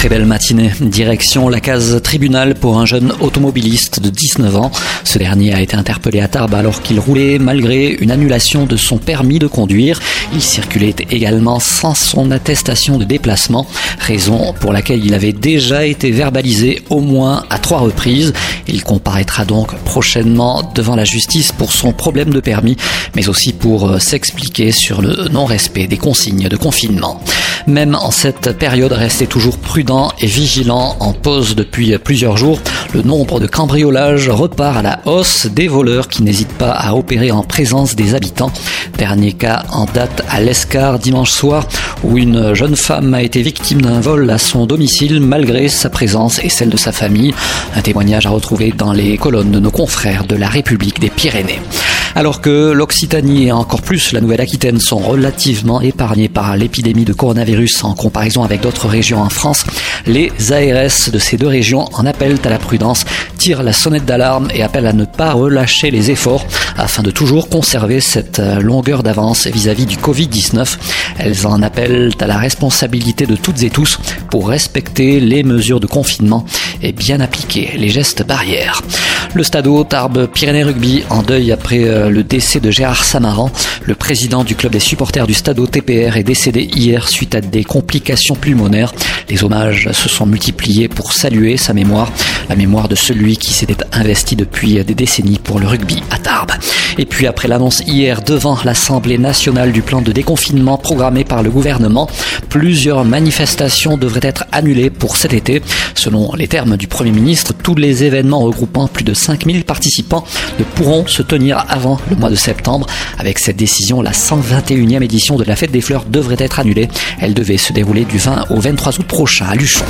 Très belle matinée. Direction la case tribunal pour un jeune automobiliste de 19 ans. Ce dernier a été interpellé à Tarbes alors qu'il roulait malgré une annulation de son permis de conduire. Il circulait également sans son attestation de déplacement, raison pour laquelle il avait déjà été verbalisé au moins à trois reprises. Il comparaîtra donc prochainement devant la justice pour son problème de permis, mais aussi pour euh, s'expliquer sur le non-respect des consignes de confinement. Même en cette période, restez toujours et vigilant en pause depuis plusieurs jours. Le nombre de cambriolages repart à la hausse des voleurs qui n'hésitent pas à opérer en présence des habitants. Dernier cas en date à l'Escar dimanche soir où une jeune femme a été victime d'un vol à son domicile malgré sa présence et celle de sa famille. Un témoignage à retrouver dans les colonnes de nos confrères de la République des Pyrénées. Alors que l'Occitanie et encore plus la Nouvelle-Aquitaine sont relativement épargnés par l'épidémie de coronavirus en comparaison avec d'autres régions en France, les ARS de ces deux régions en appellent à la prudence, tirent la sonnette d'alarme et appellent à ne pas relâcher les efforts afin de toujours conserver cette euh, longueur d'avance vis-à-vis du Covid-19. Elles en appellent à la responsabilité de toutes et tous pour respecter les mesures de confinement et bien appliquer les gestes barrières. Le stade Tarbes Pyrénées Rugby en deuil après euh, le décès de Gérard Samaran. Le président du club des supporters du stade TPR est décédé hier suite à des complications pulmonaires. Les hommages se sont multipliés pour saluer sa mémoire, la mémoire de celui qui s'était investi depuis des décennies pour le rugby à Tarbes. Et puis après l'annonce hier devant l'Assemblée nationale du plan de déconfinement programmé par le gouvernement, plusieurs manifestations devraient être annulées pour cet été. Selon les termes du Premier ministre, tous les événements regroupant plus de 5000 participants ne pourront se tenir avant le mois de septembre. Avec cette décision, la 121e édition de la Fête des Fleurs devrait être annulée. Elle devait se dérouler du 20 au 23 août prochain à Luchon.